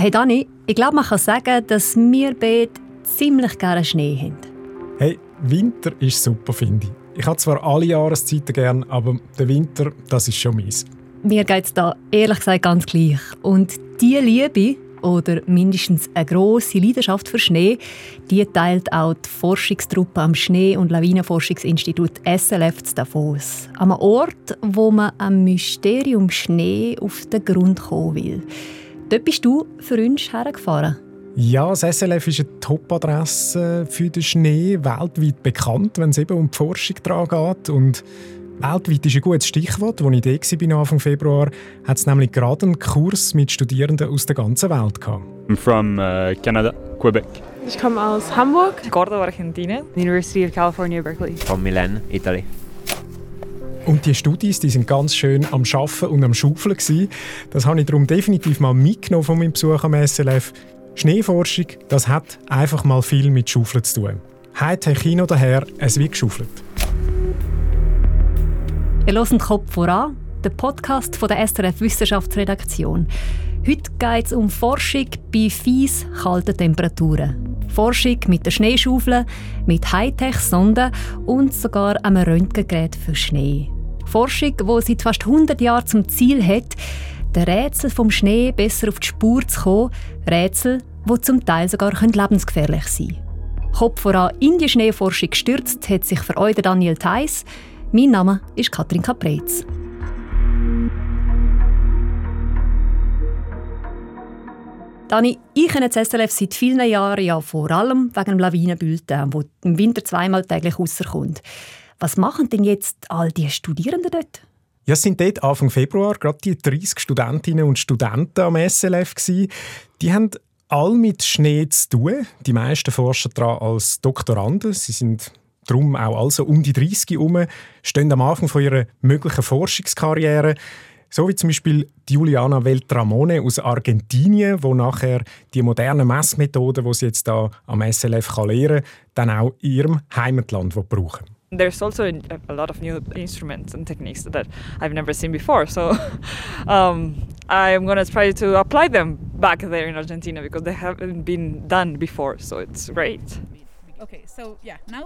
Hey Dani, ich glaube, man kann sagen, dass wir beide ziemlich gerne Schnee haben. Hey, Winter ist super, finde ich. Ich habe zwar alle Jahreszeiten gern, aber der Winter, das ist schon meins. Mir geht es da ehrlich gesagt ganz gleich. Und diese Liebe, oder mindestens eine grosse Leidenschaft für Schnee, die teilt auch die Forschungstruppe am Schnee- und Lawinenforschungsinstitut SLF zu Davos. An einem Ort, wo man am Mysterium Schnee auf den Grund kommen will. Dort bist du für uns hergefahren. Ja, das SLF ist eine Top-Adresse für den Schnee, weltweit bekannt, wenn es eben um die Forschung daran geht. Und weltweit ist ein gutes Stichwort. Als ich da war, Anfang Februar, hat es nämlich gerade einen Kurs mit Studierenden aus der ganzen Welt gehabt. I'm from uh, Canada, Quebec. Ich komme aus Hamburg. Córdoba, Argentina. University of California, Berkeley. From Milan, Italy. Und die Studis, die sind ganz schön am Schaffen und am Schaufeln gewesen. Das habe ich darum definitiv mal mitgenommen von meinem Besuch am SLF. Schneeforschung, das hat einfach mal viel mit Schaufeln zu tun. Heute Kino daher, es wird geschaufelt. Ihr hört den Kopf voran, der Podcast von der SRF Wissenschaftsredaktion. Heute geht es um Forschung bei fies kalten Temperaturen. Forschung mit der Schneeschaufel, mit Hightech-Sonden und sogar einem Röntgengerät für Schnee. Forschung, die seit fast 100 Jahren zum Ziel hat, den Rätsel vom Schnee besser auf die Spur zu kommen. Rätsel, die zum Teil sogar lebensgefährlich sein können. Kopf voran in die Schneeforschung gestürzt hat sich für euch Daniel Theiss. Mein Name ist Katrin Caprez. Dani, ich kenne das SLF seit vielen Jahren ja vor allem wegen dem Lawinenbulletin, wo im Winter zweimal täglich rauskommt. Was machen denn jetzt all die Studierenden dort? Ja, es sind dort Anfang Februar gerade die 30 Studentinnen und Studenten am SLF gewesen. Die haben all mit Schnee zu tun. Die meisten forschen daran als Doktoranden. Sie sind darum auch also um die 30 herum, stehen am Anfang von ihrer möglichen Forschungskarriere. So wie zum Beispiel Juliana Veltramone aus Argentinien, wo nachher die modernen Messmethoden, die sie jetzt da am SLF lernen kann, dann auch in ihrem Heimatland brauchen There's also a lot of new instruments and techniques that I've never seen before. So um, I'm to try to apply them back there in Argentina because they haven't been done before. So it's great.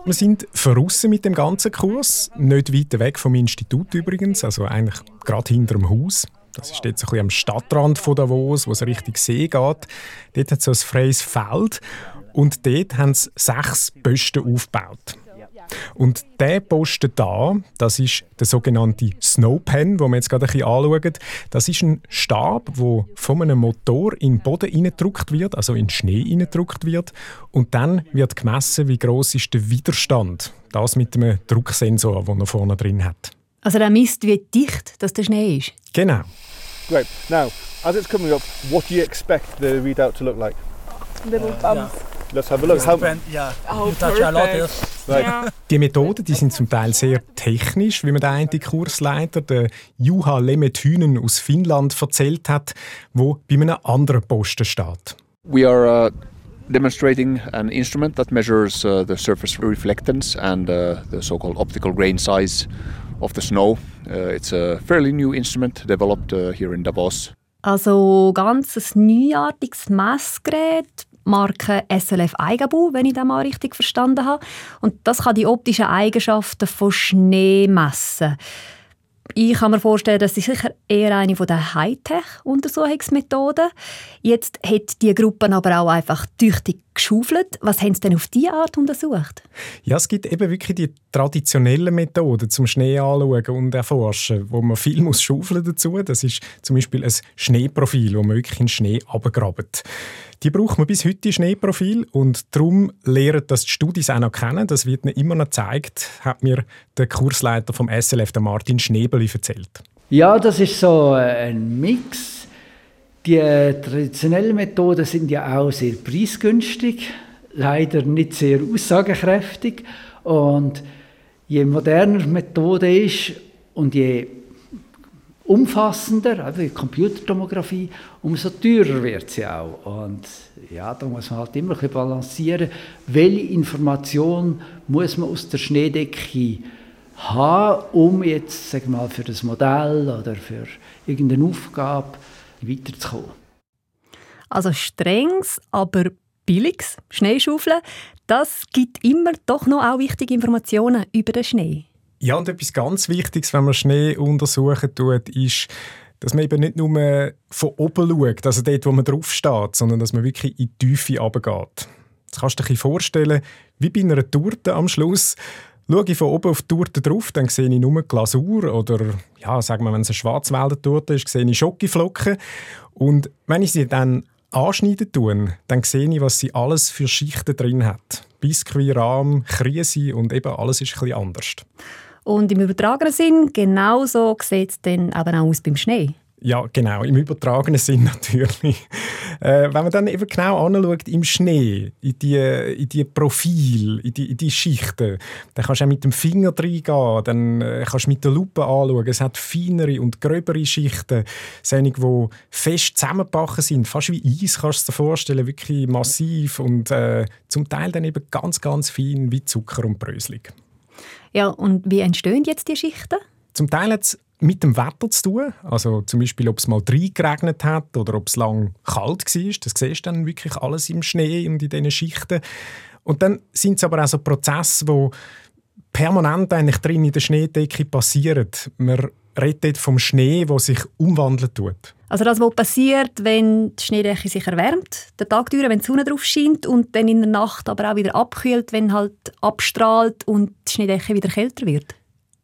Wir sind verrissen mit dem ganzen Kurs, nicht weit weg vom Institut übrigens, also eigentlich gerade hinter dem Haus. Das ist jetzt ein bisschen am Stadtrand von Davos, wo es Richtung See geht. Dort hat es so ein freies Feld und dort haben sie sechs Posten aufgebaut. Und der Posten da, das ist der sogenannte Snowpen, den wir jetzt gerade ein bisschen anschauen. Das ist ein Stab, der von einem Motor in den Boden hineingedrückt wird, also in den Schnee hineingedrückt wird. Und dann wird gemessen, wie groß ist der Widerstand. Das mit einem Drucksensor, den er vorne drin hat. Also der misst, wie dicht das der Schnee ist? Genau. Great. Now, as it's coming up, what do you expect the readout to look like? Little bumps. Uh, yeah. Let's have a look. How... Yeah. Oh. Ja. Die Methoden die sind zum Teil sehr technisch, wie mir der eine Kursleiter, der Juha Lemetynen aus Finnland, erzählt hat, wo bei einem anderen Posten steht. We are uh, demonstrating an instrument that measures uh, the surface reflectance and uh, the so-called optical grain size of the snow. Uh, it's a fairly new instrument developed uh, here in Davos. Also ganz ein neuartiges Messgerät, Marke SLF Eigenbau, wenn ich das mal richtig verstanden habe. Und das kann die optischen Eigenschaften von Schnee messen. Ich kann mir vorstellen, das ist sicher eher eine der Hightech-Untersuchungsmethoden. Jetzt hat die Gruppe aber auch einfach tüchtig geschaufelt. Was haben Sie denn auf diese Art untersucht? Ja, es gibt eben wirklich die traditionellen Methoden zum Schnee anschauen und erforschen, wo man viel muss schaufeln dazu. Das ist zum Beispiel ein Schneeprofil, wo man wirklich in Schnee abgrabt. Die braucht man bis heute, Schneeprofil, und darum lernen das die Studis auch noch kennen. Das wird ihnen immer noch gezeigt, hat mir der Kursleiter vom SLF, der Martin Schnebeli, erzählt. Ja, das ist so äh, ein Mix. Die äh, traditionellen Methoden sind ja auch sehr preisgünstig, leider nicht sehr aussagekräftig. Und je moderner die Methode ist und je umfassender, also Computertomographie, umso teurer wird sie auch. Und ja, da muss man halt immer ein bisschen balancieren, welche Information muss man aus der Schneedecke haben, um jetzt, wir mal, für das Modell oder für irgendeine Aufgabe weiterzukommen. Also strenges, aber billiges Schneeschaufeln, das gibt immer doch noch auch wichtige Informationen über den Schnee. Ja, und etwas ganz Wichtiges, wenn man Schnee untersuchen tut, ist, dass man eben nicht nur von oben schaut, also dort, wo man drauf steht, sondern dass man wirklich in die Tiefe runtergeht. Das kannst du dir vorstellen, wie bei einer Torte am Schluss. Schaue ich von oben auf die Torte drauf, dann sehe ich nur Glasur oder, ja, sagen wir, wenn es eine Schwarzwälder Torte ist, sehe ich Schokoflocken. Und wenn ich sie dann anschneiden tue, dann sehe ich, was sie alles für Schichten drin hat. Biskuit, Rahm, Krise und eben alles ist ein bisschen anders. Und im übertragenen Sinn, genauso sieht es dann eben auch aus beim Schnee. Ja, genau, im übertragenen Sinn natürlich. Äh, wenn man dann eben genau anschaut im Schnee, in die, in die Profil, in die, in die Schichten, dann kannst du auch mit dem Finger reingehen, dann äh, kannst du mit der Lupe anschauen. Es hat feinere und gröbere Schichten, solche, die fest zusammengebacken sind, fast wie Eis, kannst du dir vorstellen, wirklich massiv und äh, zum Teil dann eben ganz, ganz fein wie Zucker und Bröselig. Ja, und wie entstehen jetzt die Schichten? Zum Teil hat es mit dem Wetter zu tun. Also zum Beispiel, ob es mal geregnet hat oder ob es lang kalt war. Das siehst du dann wirklich alles im Schnee und in diesen Schichten. Und dann sind es aber auch so Prozesse, die permanent eigentlich drin in der Schneedecke passieren. Man redet vom Schnee, der sich umwandeln tut. Also das, was passiert, wenn die Schneedecke sich erwärmt, der Tag durch, wenn die Sonne drauf scheint und dann in der Nacht aber auch wieder abkühlt, wenn halt abstrahlt und die Schneedecke wieder kälter wird?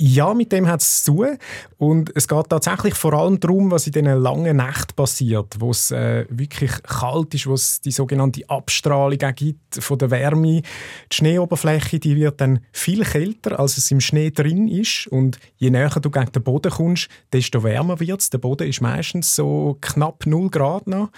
Ja, mit dem hat es zu tun. Und es geht tatsächlich vor allem darum, was in diesen langen Nächten passiert, wo es äh, wirklich kalt ist, wo es die sogenannte Abstrahlung gibt von der Wärme. Die Schneeoberfläche die wird dann viel kälter, als es im Schnee drin ist. Und je näher du gegen den Boden kommst, desto wärmer wird es. Der Boden ist meistens so knapp 0 Grad noch.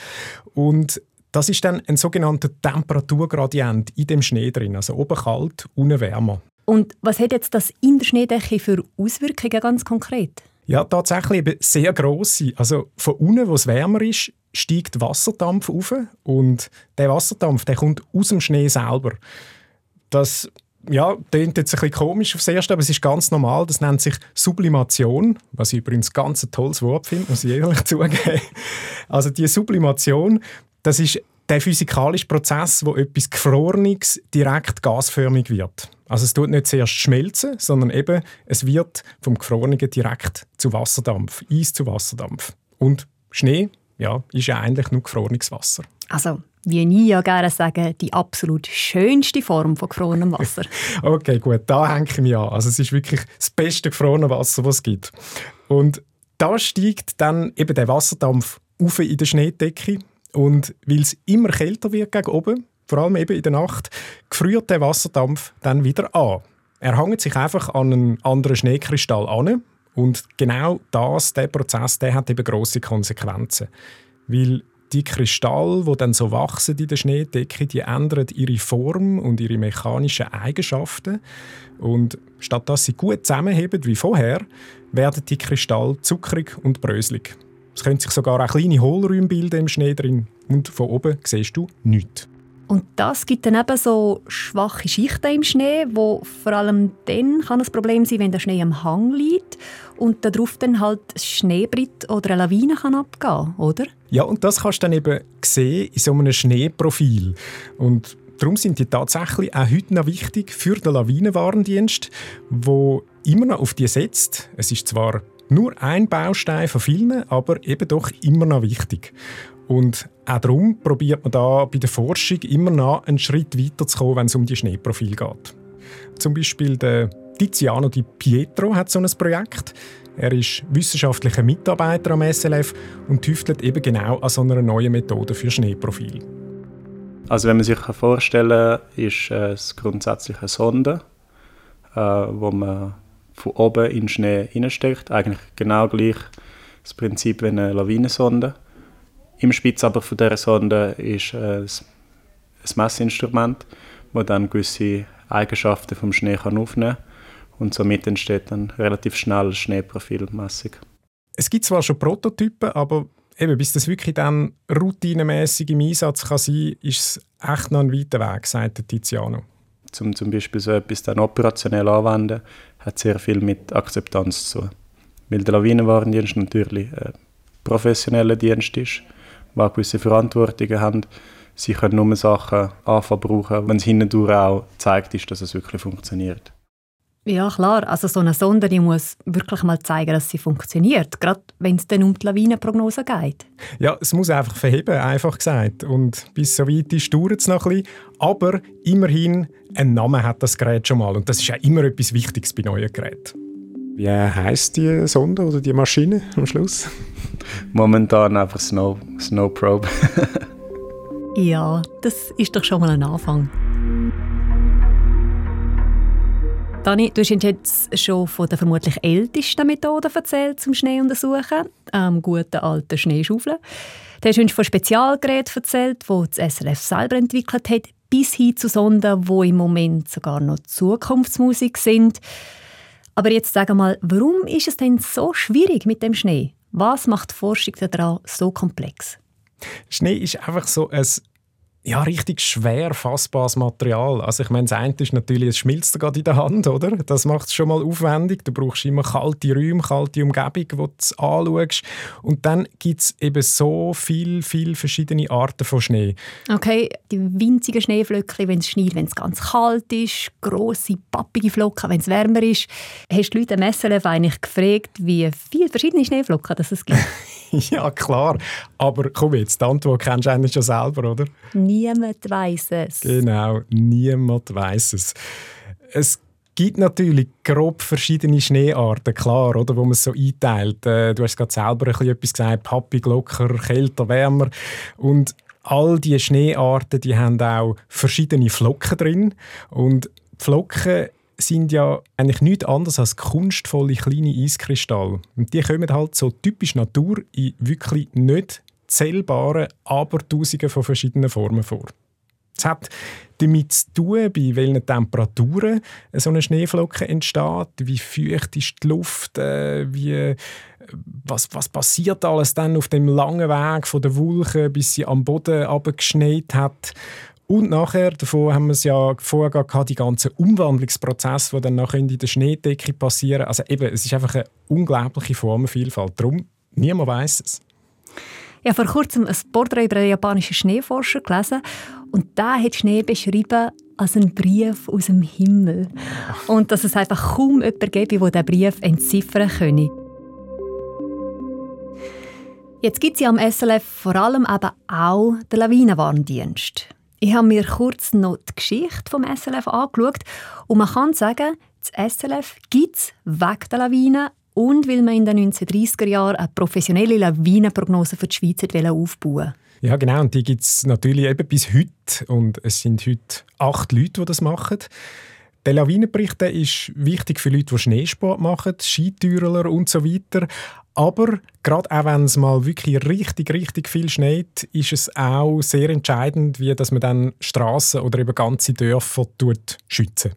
Und das ist dann ein sogenannter Temperaturgradient in dem Schnee drin, also oben kalt, unten wärmer. Und was hat jetzt das in der Schneedecke für Auswirkungen ganz konkret? Ja, tatsächlich eben sehr grosse. Also von unten, wo es wärmer ist, steigt Wasserdampf auf und der Wasserdampf der kommt aus dem Schnee selber. Das ja, klingt jetzt ein bisschen komisch aufs Erste, aber es ist ganz normal. Das nennt sich Sublimation, was ich übrigens ganz ein tolles Wort finde, muss ich ehrlich zugeben. Also die Sublimation, das ist der physikalische Prozess, wo etwas Gefrorenes direkt gasförmig wird. Also es tut nicht zuerst schmelzen, sondern eben es wird vom Gefrorenen direkt zu Wasserdampf, Eis zu Wasserdampf. Und Schnee, ja, ist ja eigentlich nur gefrorenes Wasser. Also wie ich ja gerne sagen, die absolut schönste Form von gefrorenem Wasser. okay, gut, da hänge ich mich an. Also es ist wirklich das beste gefrorene Wasser, was es gibt. Und da steigt dann eben der Wasserdampf auf in der Schneedecke und weil es immer kälter wird gegen oben, vor allem eben in der Nacht, gefriert der Wasserdampf dann wieder an. Er hängt sich einfach an einen anderen Schneekristall an und genau das, der Prozess, der hat eben große Konsequenzen, weil die Kristalle, die dann so wachsen in der Schneedecke, die ändern ihre Form und ihre mechanischen Eigenschaften und statt dass sie gut zusammenheben wie vorher, werden die Kristalle zuckrig und bröselig. Es können sich sogar auch kleine Hohlräume bilden im Schnee drin und von oben siehst du nichts. Und das gibt dann eben so schwache Schichten im Schnee, wo vor allem dann kann ein Problem sein, wenn der Schnee am Hang liegt und darauf dann halt ein Schneebrett oder eine Lawine kann abgehen, oder? Ja, und das kannst du dann eben sehen in so einem Schneeprofil. Und darum sind die tatsächlich auch heute noch wichtig für den Lawinenwarndienst, wo immer noch auf die setzt. Es ist zwar nur ein Baustein von vielen, aber eben doch immer noch wichtig. Und auch darum probiert man da bei der Forschung immer noch einen Schritt weiter zu kommen, wenn es um die Schneeprofile geht. Zum Beispiel der Tiziano Di Pietro hat so ein Projekt. Er ist wissenschaftlicher Mitarbeiter am SLF und tüftelt eben genau an so einer neuen Methode für Schneeprofil. Also wenn man sich vorstellen kann, ist es grundsätzlich eine Sonde, äh, wo man von oben in den Schnee hineinsteckt. Eigentlich genau gleich das Prinzip wie eine Lawinensonde. Im Spitz aber von dieser Sonde ist äh, ein Messinstrument, das dann gewisse Eigenschaften vom Schnee kann aufnehmen kann. Und somit entsteht dann relativ schnell ein Schneeprofilmessung. Es gibt zwar schon Prototypen, aber eben, bis das wirklich dann routinemäßig im Einsatz kann sein kann, ist es echt noch ein weiter Weg, sagt Tiziano. Um zum Beispiel so etwas dann operationell anwenden, hat sehr viel mit Akzeptanz zu tun. Weil der Lawinenwarndienst natürlich ein professioneller Dienst ist, die gewisse Verantwortungen haben. Sie können nur Sachen anfangen brauchen, wenn es hindurch auch zeigt ist, dass es wirklich funktioniert. Ja, klar. Also so eine Sonde die muss wirklich mal zeigen, dass sie funktioniert. Gerade wenn es dann um die Lawinenprognose geht. Ja, es muss einfach verheben, einfach gesagt. Und bis so weit ist, dauert es noch ein bisschen. Aber immerhin, ein Name hat das Gerät schon mal. Und das ist ja immer etwas Wichtiges bei neuen Geräten. Wie heisst die Sonde oder die Maschine am Schluss? Momentan einfach Snow, Snow ja, das ist doch schon mal ein Anfang. Dani, du hast jetzt schon von der vermutlich ältesten Methode erzählt, zum Schnee untersuchen, am guten alten Schneeschaufeln. Du hast uns von Spezialgeräten erzählt, die das SRF selber entwickelt hat, bis hin zu Sonden, die im Moment sogar noch Zukunftsmusik sind. Aber jetzt sag mal, warum ist es denn so schwierig mit dem Schnee? Was macht die Forschung daran so komplex? Schnee ist einfach so ein ja, richtig schwer fassbares Material. Also ich meine, das eine ist natürlich, es schmilzt gerade in der Hand, oder? Das macht es schon mal aufwendig. Du brauchst immer kalte Räume, kalte Umgebung, wo du es anschaust. Und dann gibt es eben so viele, viele verschiedene Arten von Schnee. Okay, die winzigen Schneeflöckchen, wenn es schneit, wenn es ganz kalt ist, grosse, pappige Flocken, wenn es wärmer ist. Hast du Leute am SLF eigentlich gefragt, wie viele verschiedene Schneeflocken das es gibt? ja, klar. Aber komm jetzt, die Antwort kennst du eigentlich schon selber, oder? Niemand weiß es. Genau, niemand weiß es. Es gibt natürlich grob verschiedene Schneearten, klar, oder, wo man es so einteilt. Äh, du hast gerade selber ein bisschen etwas gesagt, pappig, locker, kälter, wärmer. Und all diese Schneearten, die haben auch verschiedene Flocken drin. Und Flocken sind ja eigentlich nichts anderes als kunstvolle kleine Eiskristalle. Und die kommen halt so typisch Natur in wirklich nicht zählbaren Abertausenden von verschiedenen Formen vor. Es hat damit zu tun, bei welchen Temperaturen so eine Schneeflocke entsteht, wie feucht ist die Luft, äh, wie, was, was passiert alles dann auf dem langen Weg von der Wolke, bis sie am Boden abgeschneit hat. Und nachher, davon haben wir es ja vorher gehabt, die ganzen Umwandlungsprozesse, die dann nachher in der Schneedecke passieren. Also eben, es ist einfach eine unglaubliche Formenvielfalt. Darum, niemand weiß es. Ich habe vor kurzem ein Porträt über einen japanischen Schneeforscher gelesen und der hat Schnee beschrieben als einen Brief aus dem Himmel. Und dass es einfach kaum jemanden gäbe, der diesen Brief entziffern könne. Jetzt gibt es ja am SLF vor allem eben auch den Lawinenwarndienst. Ich habe mir kurz noch die Geschichte vom SLF angeschaut und man kann sagen, das SLF gibt es wegen der Lawinen und weil man in den 1930er Jahren eine professionelle Lawinenprognose für die Schweiz aufbauen Ja, genau. Und die gibt es natürlich eben bis heute. Und es sind heute acht Leute, die das machen. Der Lawinenbericht ist wichtig für Leute, die Schneesport machen, Skitürer und so weiter. Aber gerade auch wenn es mal wirklich richtig, richtig viel schneit, ist es auch sehr entscheidend, wie dass man dann Straßen oder eben ganze Dörfer schützen.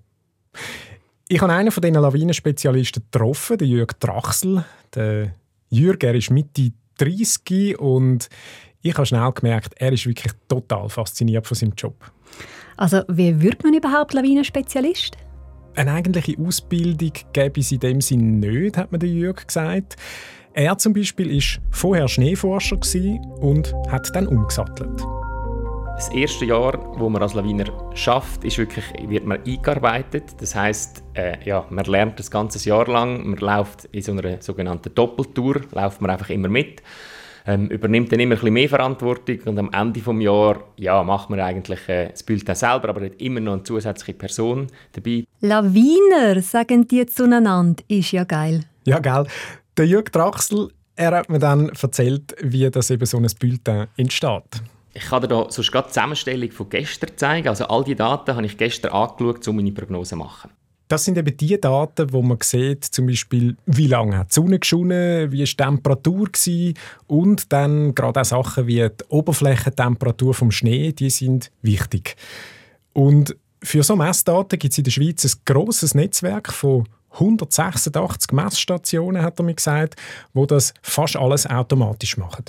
Ich habe einen von diesen Lawinenspezialisten getroffen, den Jürg Drachsel. Der Jürg, er ist Mitte 30 und ich habe schnell gemerkt, er ist wirklich total fasziniert von seinem Job. Also wie wird man überhaupt Lawinenspezialist? Eine eigentliche Ausbildung gäbe es in dem Sinne nicht, hat mir der Jürg gesagt. Er zum Beispiel war vorher Schneeforscher und hat dann umgesattelt. Das erste Jahr, wo man als Lawiner schafft, ist wirklich, wird man eingearbeitet. Das heißt, äh, ja, man lernt das ganze Jahr lang. Man läuft in so einer sogenannten Doppeltour, läuft man einfach immer mit, ähm, übernimmt dann immer ein bisschen mehr Verantwortung und am Ende des Jahres ja, macht man eigentlich äh, das Bild dann selber, aber hat immer noch eine zusätzliche Person dabei. Lawiner, sagen die zueinander, ist ja geil. Ja, geil. Der Jürg Drachsel, er hat mir dann erzählt, wie das eben so ein Bulletin entsteht. Ich kann dir da sonst gerade die Zusammenstellung von gestern zeigen. Also all die Daten habe ich gestern angeschaut, um meine Prognose zu machen. Das sind eben die Daten, wo man sieht, zum Beispiel, wie lange hat die Sonne geschonen, wie war die Temperatur gewesen, und dann gerade auch Sachen wie die Oberflächentemperatur vom Schnee, die sind wichtig. Und für so Messdaten gibt es in der Schweiz ein grosses Netzwerk von 186 Messstationen, hat er mir gesagt, wo das fast alles automatisch machen.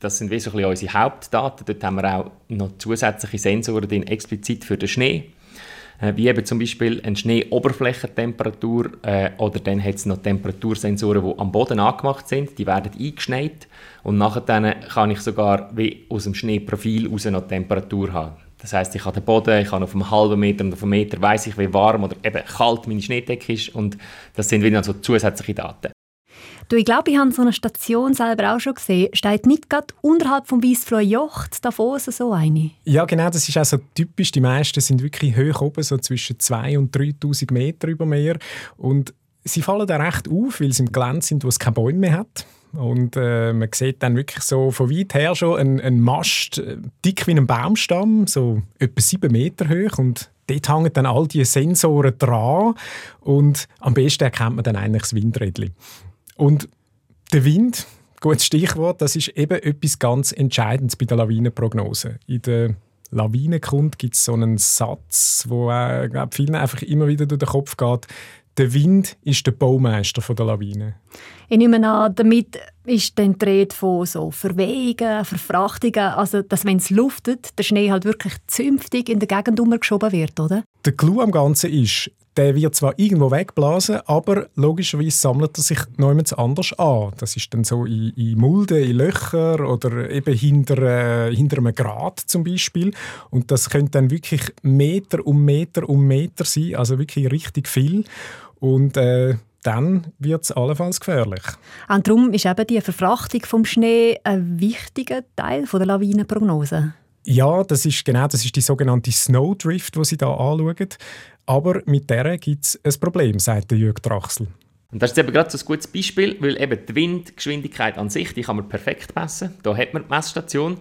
Das sind wie so unsere Hauptdaten. Dort haben wir auch noch zusätzliche Sensoren drin, explizit für den Schnee. äh, wie eben zum Beispiel eine Schneeoberflächentemperatur äh, oder dann hat es noch Temperatursensoren, die am Boden angemacht sind, die werden eingeschneit und nachher dann kann ich sogar wie aus dem Schneeprofil raus noch Temperatur haben. Das heißt, ich habe den Boden, ich habe auf einem halben Meter und auf einem Meter weiß ich, wie warm oder eben kalt meine Schneedecke ist und das sind wieder so zusätzliche Daten. Du, ich glaube, ich habe so eine Station selber auch schon gesehen. Steht nicht gerade unterhalb vom Weissfloh Jocht Davos so eine? Ja, genau, das ist auch so typisch. Die meisten sind wirklich hoch oben, so zwischen 2.000 und 3'000 Meter über Meer. Und sie fallen da recht auf, weil sie im Gelände sind, wo es keine Bäume mehr hat. Und äh, man sieht dann wirklich so von weit her schon einen, einen Mast, äh, dick wie ein Baumstamm, so etwa sieben Meter hoch. Und dort hängen dann all diese Sensoren dran. Und am besten erkennt man dann eigentlich das Windrädchen. Und der Wind, gutes Stichwort, das ist eben etwas ganz Entscheidendes bei der Lawinenprognose. In der Lawinenkunde gibt es so einen Satz, wo äh, glaub, vielen einfach immer wieder durch den Kopf geht. Der Wind ist der Baumeister der Lawine. Ich nehme an, damit ist dann die Rede von so Verwehungen, Verfrachtungen, also dass wenn es luftet, der Schnee halt wirklich zünftig in der Gegend umgeschoben wird, oder? Der Clou am Ganzen ist, der wird zwar irgendwo wegblasen, aber logischerweise sammelt er sich niemand anders an. Das ist dann so in, in Mulden, in Löcher oder eben hinter, äh, hinter einem Grat zum Beispiel. Und das könnte dann wirklich Meter um Meter um Meter sein, also wirklich richtig viel. Und äh, dann wird es allenfalls gefährlich. Und darum ist eben die Verfrachtung vom Schnee ein wichtiger Teil der Lawinenprognose. Ja, das ist genau das ist die sogenannte Snowdrift, die Sie da anschauen. Aber mit der gibt es ein Problem, sagt Jürg Drachsel. Und das ist eben gerade so ein gutes Beispiel, weil eben die Windgeschwindigkeit an sich, die kann man perfekt messen. Da hat man die Messstation.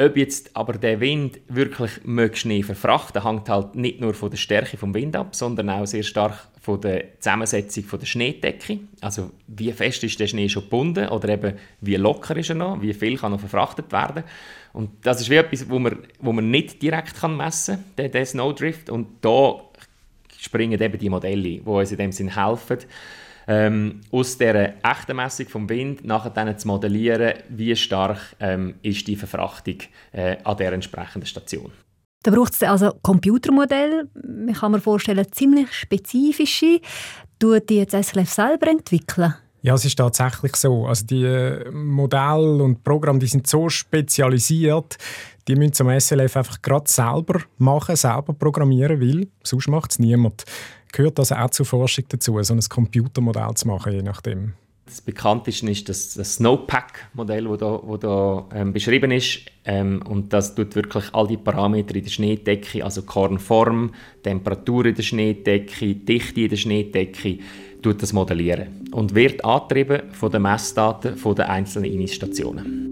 Ob jetzt aber der Wind wirklich Schnee verfrachten hängt halt nicht nur von der Stärke vom Wind ab, sondern auch sehr stark von der Zusammensetzung von der Schneedecke. Also wie fest ist der Schnee schon gebunden oder eben wie locker ist er noch, wie viel kann noch verfrachtet werden. Und das ist wie etwas, wo man, wo man nicht direkt kann messen kann, der, Snowdrift. Und da springen eben die Modelle, die uns in dem Sinn helfen, ähm, aus der echten Messung vom Wind nachher dann zu modellieren, wie stark ähm, ist die Verfrachtung äh, an der entsprechenden Station. Da braucht es also Computermodelle, ich kann mir vorstellen, ziemlich spezifische, tut die jetzt SLF selber entwickeln? Ja, es ist tatsächlich so. Also die äh, Modelle und Programme, die sind so spezialisiert, die müssen zum SLF einfach gerade selber machen, selber programmieren, weil sonst macht es niemand. Gehört also auch zur Forschung dazu, so ein Computermodell zu machen, je nachdem. Das bekannteste ist das, das Snowpack-Modell, das da, wo da ähm, beschrieben ist. Ähm, und das tut wirklich all die Parameter in der Schneedecke, also Kornform, Temperatur in der Schneedecke, Dichte in der Schneedecke, tut das modellieren. Und wird angetrieben von den Messdaten der einzelnen Innisstationen.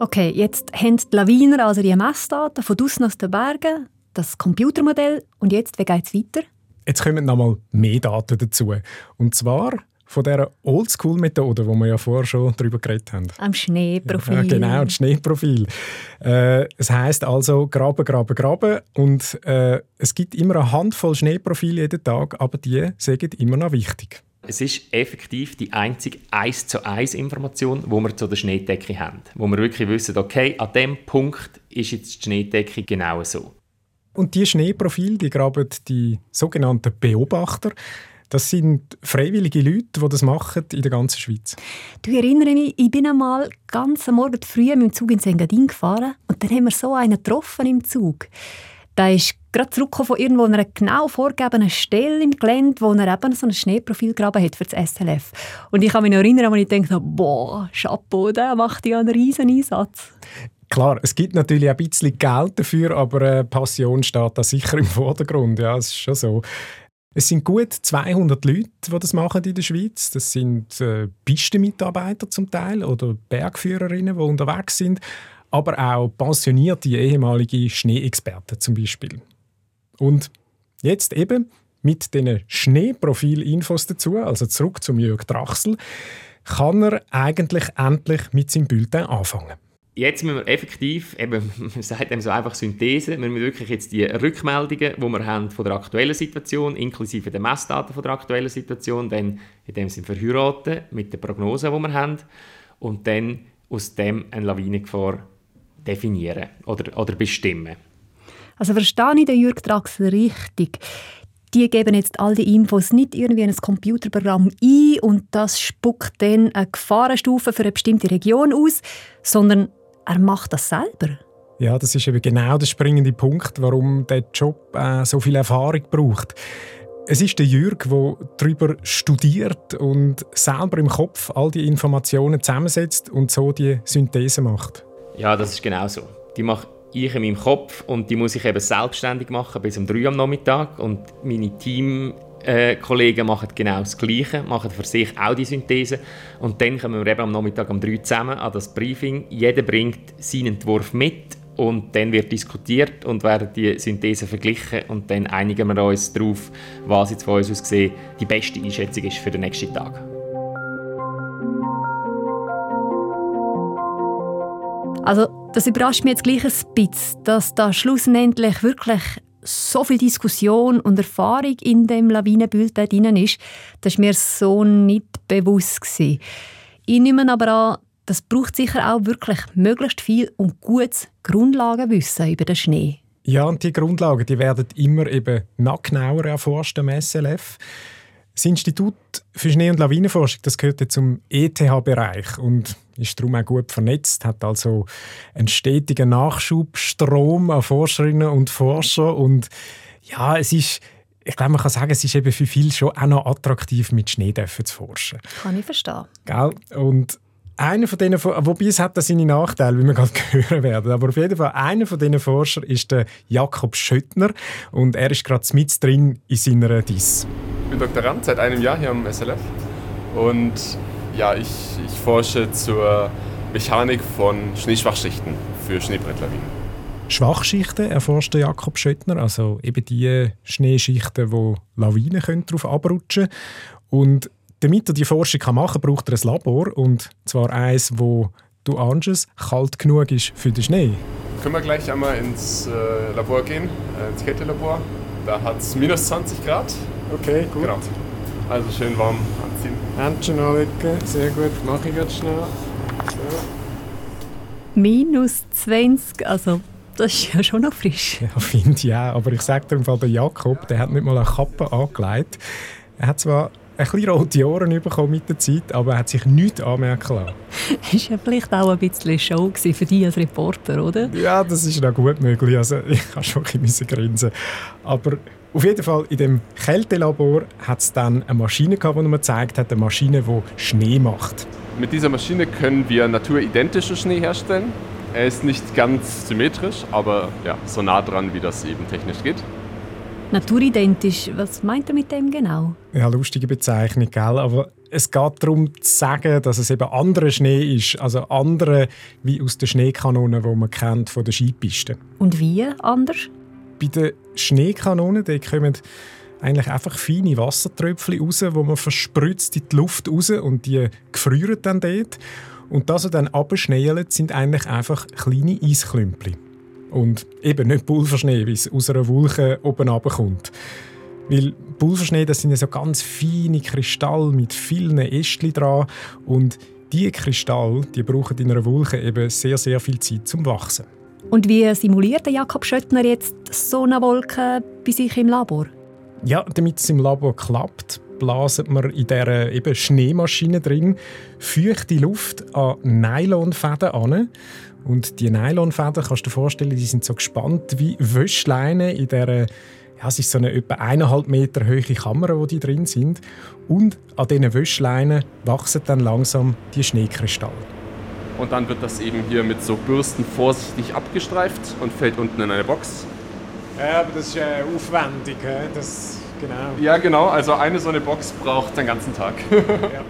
Okay, jetzt haben die Lawiner also die Messdaten von draussen aus den Bergen, das Computermodell und jetzt, wie geht es weiter? Jetzt kommen noch mal mehr Daten dazu. Und zwar von dieser Oldschool-Methode, die wir ja vorher schon darüber geredet haben. Am Schneeprofil. Ja, genau, das Schneeprofil. Äh, es heißt also graben, graben, graben und äh, es gibt immer eine Handvoll Schneeprofile jeden Tag, aber die sind immer noch wichtig. Es ist effektiv die einzige 1 zu 1 Information, die wir zu der Schneedecke haben. Wo wir wirklich wissen, okay, an dem Punkt ist jetzt die Schneedecke genau so. Und die Schneeprofile, die graben die sogenannten Beobachter. Das sind freiwillige Leute, die das machen in der ganzen Schweiz. Du erinnerst mich, ich bin einmal ganz am Morgen früh mit dem Zug in Engadin gefahren und dann haben wir so einen getroffen im Zug. Da ist gerade zurückgekommen von irgendwo einer genau vorgegebenen Stelle im Gelände, wo er eben so ein Schneeprofil graben hat für das SLF. Und ich kann mich noch erinnern, als ich dachte, boah, Chapeau, der macht ja einen riesen Einsatz. Klar, es gibt natürlich ein bisschen Geld dafür, aber äh, Passion steht da sicher im Vordergrund. Ja, es ist schon so. Es sind gut 200 Leute, die das machen in der Schweiz. Das sind äh, Pistenmitarbeiter zum Teil oder Bergführerinnen, die unterwegs sind, aber auch pensionierte ehemalige Schneeexperten zum Beispiel. Und jetzt eben mit diesen Schneeprofil-Infos dazu, also zurück zum Jörg Drachsel, kann er eigentlich endlich mit seinem Bulletin anfangen jetzt müssen wir effektiv, eben, man sagt eben so einfach Synthese, wir müssen wirklich jetzt die Rückmeldungen, die wir haben von der aktuellen Situation, inklusive der Messdaten von der aktuellen Situation, dann in dem sind verheiraten mit der Prognose, die wir haben und dann aus dem eine Lawinengefahr definieren oder, oder bestimmen. Also verstehe ich den Jürg Draxler richtig? Die geben jetzt all die Infos nicht irgendwie in ein Computerprogramm ein und das spuckt dann eine Gefahrenstufe für eine bestimmte Region aus, sondern er macht das selber. Ja, das ist eben genau der springende Punkt, warum der Job äh, so viel Erfahrung braucht. Es ist der Jürg, der darüber studiert und selber im Kopf all die Informationen zusammensetzt und so die Synthese macht. Ja, das ist genau so. Die mache ich in meinem Kopf und die muss ich eben selbstständig machen bis um 3 Uhr am Nachmittag und meine Teamkollegen machen genau das Gleiche, machen für sich auch die Synthese und dann kommen wir eben am Nachmittag um 3 Uhr zusammen an das Briefing. Jeder bringt seinen Entwurf mit und dann wird diskutiert und werden die Synthesen verglichen und dann einigen wir uns darauf, was jetzt von uns aus gesehen die beste Einschätzung ist für den nächsten Tag. Also das überrascht mich jetzt gleich ein bisschen, dass da schlussendlich wirklich so viel Diskussion und Erfahrung in dem Lawinenbild drin ist. Das war mir so nicht bewusst. Gewesen. Ich nehme aber an, das braucht sicher auch wirklich möglichst viel und gutes Grundlagenwissen über den Schnee. Ja, und die Grundlagen die werden immer eben noch genauer erforscht im SLF. Das Institut für Schnee- und Lawinenforschung das gehört zum ETH-Bereich und ist darum auch gut vernetzt, hat also einen stetigen Nachschubstrom an Forscherinnen und Forscher und ja, es ist ich glaube, man kann sagen, es ist eben für viele schon auch noch attraktiv, mit Schnee zu forschen. Kann ich verstehen. Gell? Und einer von denen, wobei es hat seine Nachteile, wie wir gerade hören werden, aber auf jeden Fall einer von diesen Forschern ist der Jakob Schöttner und er ist gerade mit drin in seiner DIS. Ich bin Doktorand seit einem Jahr hier am SLF und ja, ich, ich forsche zur Mechanik von Schneeschwachschichten für Schneebrettlawinen. Schwachschichten erforscht Jakob Schöttner, also eben die Schneeschichten, wo Lawinen darauf abrutschen können. Und damit er die Forschung machen kann, braucht er ein Labor. Und zwar eins, wo du anschaust, kalt genug ist für den Schnee. Können wir gleich einmal ins äh, Labor gehen, äh, ins Kältelabor. Da hat es minus 20 Grad. Okay, gut. Genau. Also schön warm anziehen. Händchen anlegen, sehr gut. Mache ich jetzt schnell. So. Minus 20, also das ist ja schon noch frisch. Ja, finde ich auch. Aber ich sage dir im Fall, der Jakob, der hat nicht mal eine Kappe angelegt. Er hat zwar ein bisschen rote Ohren bekommen mit der Zeit, aber er hat sich nichts anmerken lassen. Das war ja vielleicht auch ein bisschen Show für dich als Reporter, oder? Ja, das ist noch gut möglich. Also, ich habe schon ein bisschen grinsen. Aber auf jeden Fall, in dem Kältelabor hat es dann eine Maschine gehabt, die mir gezeigt hat, eine Maschine, die Schnee macht. Mit dieser Maschine können wir naturidentische Schnee herstellen. Er ist nicht ganz symmetrisch, aber ja, so nah dran, wie das eben technisch geht. Naturidentisch, was meint er mit dem genau? Ja, lustige Bezeichnung, gell? aber es geht darum zu sagen, dass es eben anderer Schnee ist, also andere wie aus den Schneekanonen, die man kennt von den Skipisten. Und wie anders? Bei den Schneekanonen da kommen eigentlich einfach feine Wassertröpfchen raus, wo man verspritzt in die Luft raus und die gefrieren dann dort. Und das, was dann abschneien, sind eigentlich einfach kleine Eisklümpchen. Und eben nicht Pulverschnee, wie es aus einer Wolke oben runterkommt. Weil Pulverschnee, das sind ja so ganz feine Kristalle mit vielen Ästchen dran. Und diese Kristalle, die brauchen in einer Wolke eben sehr, sehr viel Zeit zum Wachsen. Und wie simuliert Jakob Schöttner jetzt so eine Wolke bei sich im Labor? Ja, damit es im Labor klappt, blasen wir in dieser eben Schneemaschine drin feuchte Luft an Nylonfäden an und die Nylonfäden, kannst du dir vorstellen, die sind so gespannt wie Wäschleine in der ja, es ist so eine etwa eineinhalb Meter hohe Kamera, wo die drin sind. Und an diesen Wäschleinen wachsen dann langsam die Schneekristalle. Und dann wird das eben hier mit so Bürsten vorsichtig abgestreift und fällt unten in eine Box. Ja, aber das ist äh, aufwendig. Das, genau. Ja, genau. Also eine so eine Box braucht den ganzen Tag. ja.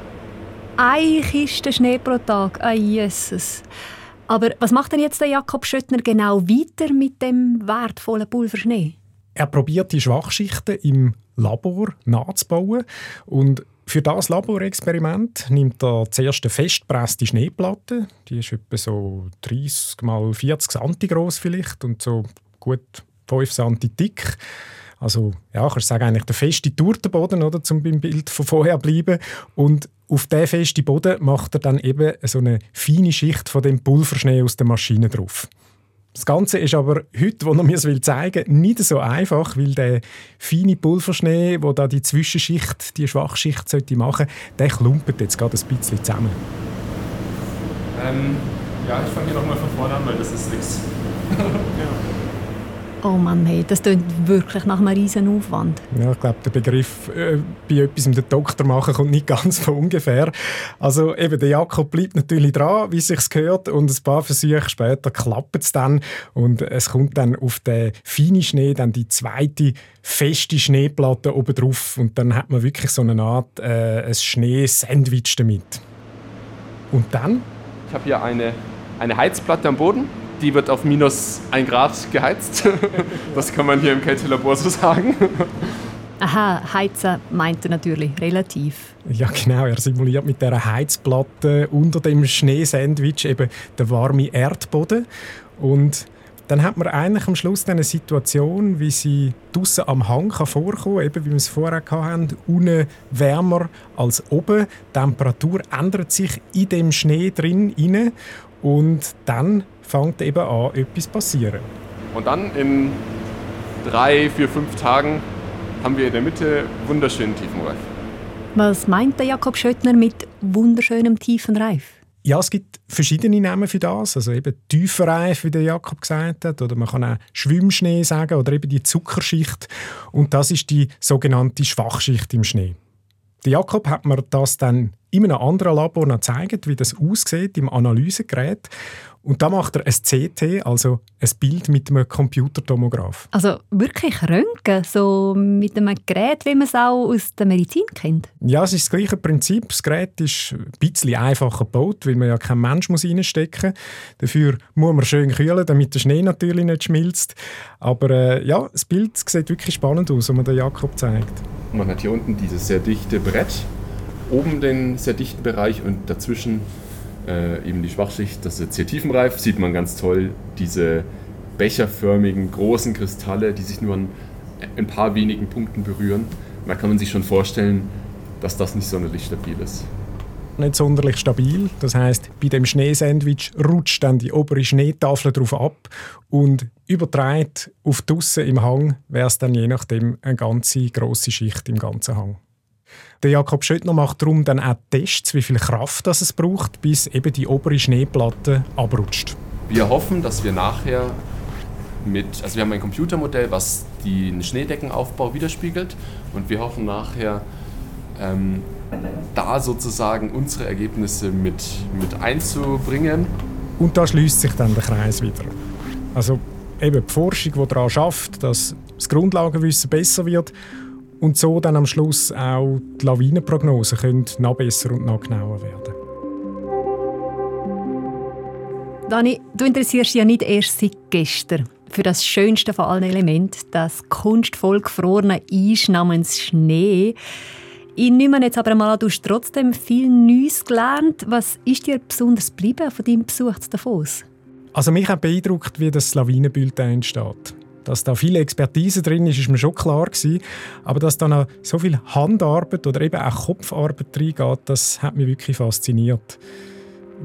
Eine Kiste Schnee pro Tag. Ah, Jesus. Aber was macht denn jetzt der Jakob Schöttner genau weiter mit dem wertvollen Pulverschnee? Er probiert die Schwachschichten im Labor nachzubauen und für das Laborexperiment nimmt er zuerst eine festpresste Schneeplatte, die ist etwa so 30 x 40 cm groß vielleicht und so gut 5 cm dick. Also ja, kannst du sagen, eigentlich der feste Tortenboden, oder, zum beim Bild von vorher bleiben. Und auf diesen festen Boden macht er dann eben so eine feine Schicht von dem Pulverschnee aus der Maschine drauf. Das Ganze ist aber heute, wo er mir es zeigen will, nicht so einfach, weil der feine Pulverschnee, der da die Zwischenschicht, die Schwachschicht sollte machen, der klumpert jetzt gerade ein bisschen zusammen. Ähm, ja, ich fange hier nochmal von vorne an, weil das ist nichts. ja. Oh Mann, hey, das klingt wirklich nach einem riesen Aufwand. Ja, ich glaube, der Begriff äh, bei etwas mit dem Doktor machen kommt nicht ganz von ungefähr. Also eben, der Jakob bleibt natürlich dran, wie es sich gehört, und ein paar Versuche später klappt es dann und es kommt dann auf den feinen Schnee dann die zweite feste Schneeplatte oben drauf und dann hat man wirklich so eine Art äh, ein Schneesandwich damit. Und dann? Ich habe hier eine, eine Heizplatte am Boden die wird auf minus 1 Grad geheizt. Das kann man hier im Kältelabor so sagen. Aha, heizen meint er natürlich relativ. Ja, genau. Er simuliert mit der Heizplatte unter dem Schneesandwich eben den warmen Erdboden. Und dann hat man eigentlich am Schluss eine Situation, wie sie draußen am Hang kann vorkommen kann, eben wie wir es vorher hatten, unten wärmer als oben. Die Temperatur ändert sich in dem Schnee drin rein und dann fängt eben an, etwas zu passieren. Und dann in drei, vier, fünf Tagen haben wir in der Mitte wunderschönen Tiefenreif. Was meint der Jakob Schöttner mit wunderschönem Tiefenreif? Ja, es gibt verschiedene Namen für das. Also eben Tiefenreif, wie der Jakob gesagt hat. Oder man kann auch Schwimmschnee sagen oder eben die Zuckerschicht. Und das ist die sogenannte Schwachschicht im Schnee. Der Jakob hat mir das dann in einem anderen Labor noch gezeigt, wie das aussieht im Analysegerät. Und da macht er ein CT, also ein Bild mit einem Computertomograph. Also wirklich Röntgen, so mit einem Gerät, wie man es auch aus der Medizin kennt? Ja, es ist das gleiche Prinzip. Das Gerät ist ein bisschen einfacher gebaut, weil man ja kein Mensch muss reinstecken muss. Dafür muss man schön kühlen, damit der Schnee natürlich nicht schmilzt. Aber äh, ja, das Bild sieht wirklich spannend aus, was man der Jakob zeigt. Man hat hier unten dieses sehr dichte Brett, oben den sehr dichten Bereich und dazwischen äh, eben die Schwachschicht, das ist jetzt hier tiefenreif, sieht man ganz toll diese becherförmigen großen Kristalle, die sich nur an ein paar wenigen Punkten berühren. Da kann man sich schon vorstellen, dass das nicht sonderlich stabil ist. Nicht sonderlich stabil. Das heißt, bei dem Schneesandwich rutscht dann die obere Schneetafel drauf ab und übertreibt auf draussen im Hang wäre es dann je nachdem eine ganze große Schicht im ganzen Hang. Der Jakob Schöttner macht darum dann auch Tests, wie viel Kraft das es braucht, bis eben die obere Schneeplatte abrutscht. Wir hoffen, dass wir nachher mit, also wir haben ein Computermodell, was den Schneedeckenaufbau widerspiegelt und wir hoffen nachher ähm, da sozusagen unsere Ergebnisse mit, mit einzubringen. Und da schließt sich dann der Kreis wieder. Also eben die Forschung, die daran schafft, dass das Grundlagenwissen besser wird und so dann am Schluss auch die Lawinenprognosen können noch besser und noch genauer werden. Dani, du interessierst dich ja nicht erst seit gestern für das schönste von allen Elementen, das kunstvoll gefrorene Eis namens Schnee. Ich nehme jetzt aber mal an, du hast trotzdem viel Neues gelernt. Was ist dir besonders geblieben von deinem Besuch zu Davos? Also mich hat beeindruckt, wie das Lawinenbulletin entsteht. Dass da viele Expertise drin ist, ist mir schon klar gewesen. Aber dass da noch so viel Handarbeit oder eben auch Kopfarbeit reingeht, das hat mich wirklich fasziniert.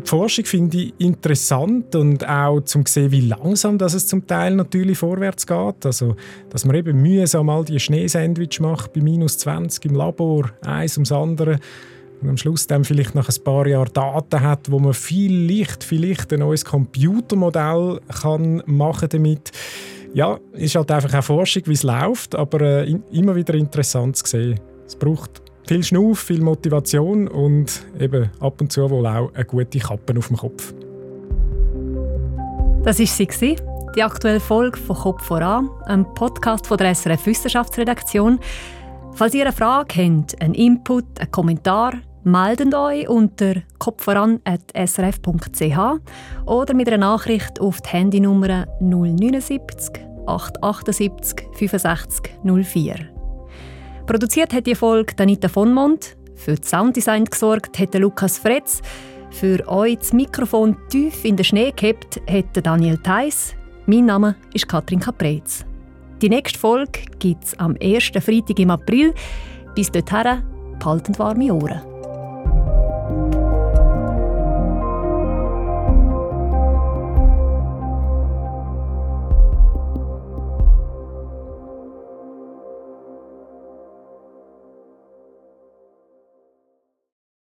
Die Forschung finde ich interessant und auch zum sehen, wie langsam das es zum Teil natürlich vorwärts geht. Also, dass man eben mühsam mal die Schneesandwich macht bei minus 20 im Labor, eins ums andere und am Schluss dann vielleicht nach ein paar Jahren Daten hat, wo man vielleicht, vielleicht ein neues Computermodell kann machen damit ja, ist halt einfach auch Forschung, wie es läuft, aber äh, immer wieder interessant zu sehen. Es braucht viel Schnuff, viel Motivation und eben ab und zu wohl auch eine gute Kappe auf dem Kopf. Das war sie, die aktuelle Folge von Kopf voran, einem Podcast von der SRF Wissenschaftsredaktion. Falls ihr eine Frage habt, einen Input, einen Kommentar, meldet euch unter kopfvoran.srf.ch oder mit einer Nachricht auf die Handynummer 079 878 65 04. Produziert hat die Folge Anita von Mond. Für das Sounddesign gesorgt hat Lukas Fretz. Für euch das Mikrofon tief in den Schnee gehabt hat Daniel Theiss. Mein Name ist Katrin Caprez. Die nächste Folge gibt es am ersten Freitag im April. Bis dorthin, behalten warme Ohren.